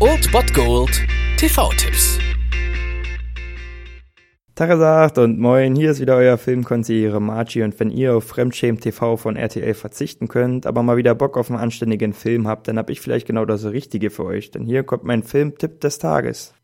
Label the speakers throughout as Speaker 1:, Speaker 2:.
Speaker 1: Old Bot Gold TV-Tipps.
Speaker 2: Tagesacht und moin, hier ist wieder euer Filmkonsigliere Margie und wenn ihr auf Fremdschämen TV von RTL verzichten könnt, aber mal wieder Bock auf einen anständigen Film habt, dann hab ich vielleicht genau das Richtige für euch, denn hier kommt mein Filmtipp des Tages.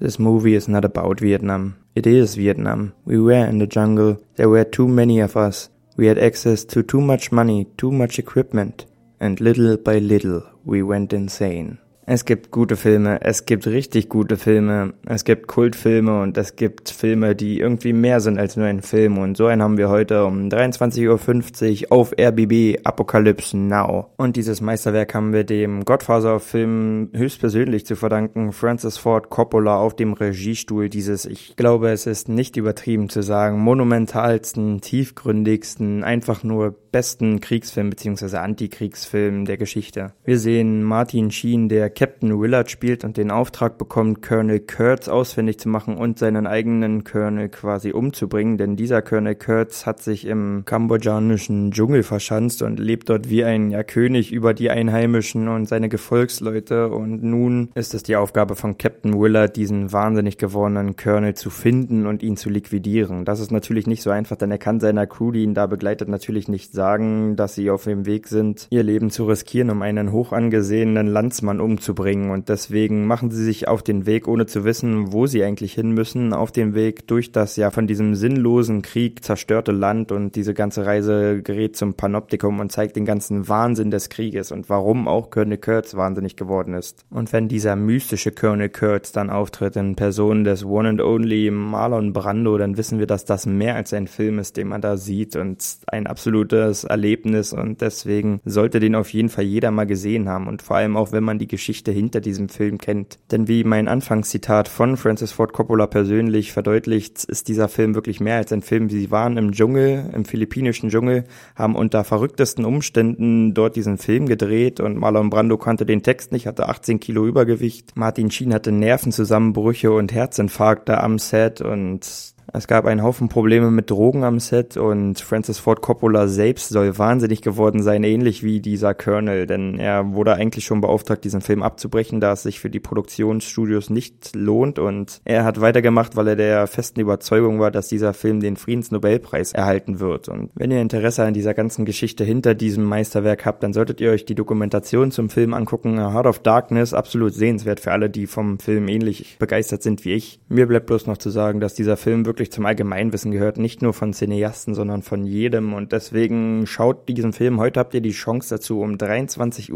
Speaker 2: This movie is not about Vietnam. It is Vietnam. We were in the jungle. There were too many of us. We had access to too much money, too much equipment. And little by little we went insane. Es gibt gute Filme, es gibt richtig gute Filme, es gibt Kultfilme und es gibt Filme, die irgendwie mehr sind als nur ein Film. Und so einen haben wir heute um 23.50 Uhr auf RBB Apocalypse Now. Und dieses Meisterwerk haben wir dem Godfather-Film höchstpersönlich zu verdanken, Francis Ford Coppola auf dem Regiestuhl dieses, ich glaube, es ist nicht übertrieben zu sagen, monumentalsten, tiefgründigsten, einfach nur besten Kriegsfilm bzw. Antikriegsfilm der Geschichte. Wir sehen Martin Sheen, der Captain Willard spielt und den Auftrag bekommt, Colonel Kurtz ausfindig zu machen und seinen eigenen Colonel quasi umzubringen, denn dieser Colonel Kurtz hat sich im kambodschanischen Dschungel verschanzt und lebt dort wie ein ja, König über die Einheimischen und seine Gefolgsleute und nun ist es die Aufgabe von Captain Willard, diesen wahnsinnig gewordenen Colonel zu finden und ihn zu liquidieren. Das ist natürlich nicht so einfach, denn er kann seiner Crew, die ihn da begleitet, natürlich nicht sagen, dass sie auf dem Weg sind, ihr Leben zu riskieren, um einen hoch angesehenen Landsmann umzubringen umzubringen. Und deswegen machen sie sich auf den Weg, ohne zu wissen, wo sie eigentlich hin müssen, auf den Weg durch das ja von diesem sinnlosen Krieg zerstörte Land. Und diese ganze Reise gerät zum Panoptikum und zeigt den ganzen Wahnsinn des Krieges und warum auch Colonel Kurtz wahnsinnig geworden ist. Und wenn dieser mystische Colonel Kurtz dann auftritt in Person des One and Only Marlon Brando, dann wissen wir, dass das mehr als ein Film ist, den man da sieht und ein absolutes Erlebnis. Und deswegen sollte den auf jeden Fall jeder mal gesehen haben. Und vor allem auch, wenn man die Geschichte Geschichte hinter diesem Film kennt. Denn wie mein Anfangszitat von Francis Ford Coppola persönlich verdeutlicht, ist dieser Film wirklich mehr als ein Film. Sie waren im Dschungel, im philippinischen Dschungel, haben unter verrücktesten Umständen dort diesen Film gedreht und Marlon Brando kannte den Text nicht, hatte 18 Kilo Übergewicht. Martin Sheen hatte Nervenzusammenbrüche und Herzinfarkte am Set und es gab einen Haufen Probleme mit Drogen am Set und Francis Ford Coppola selbst soll wahnsinnig geworden sein, ähnlich wie dieser Colonel, denn er wurde eigentlich schon beauftragt, diesen Film abzubrechen, da es sich für die Produktionsstudios nicht lohnt und er hat weitergemacht, weil er der festen Überzeugung war, dass dieser Film den Friedensnobelpreis erhalten wird. Und wenn ihr Interesse an dieser ganzen Geschichte hinter diesem Meisterwerk habt, dann solltet ihr euch die Dokumentation zum Film angucken. Heart of Darkness, absolut sehenswert für alle, die vom Film ähnlich begeistert sind wie ich. Mir bleibt bloß noch zu sagen, dass dieser Film wirklich wirklich zum Allgemeinwissen gehört, nicht nur von Cineasten, sondern von jedem. Und deswegen schaut diesen Film. Heute habt ihr die Chance dazu um 23.50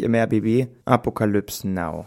Speaker 2: Uhr im RBB. Apokalypse Now.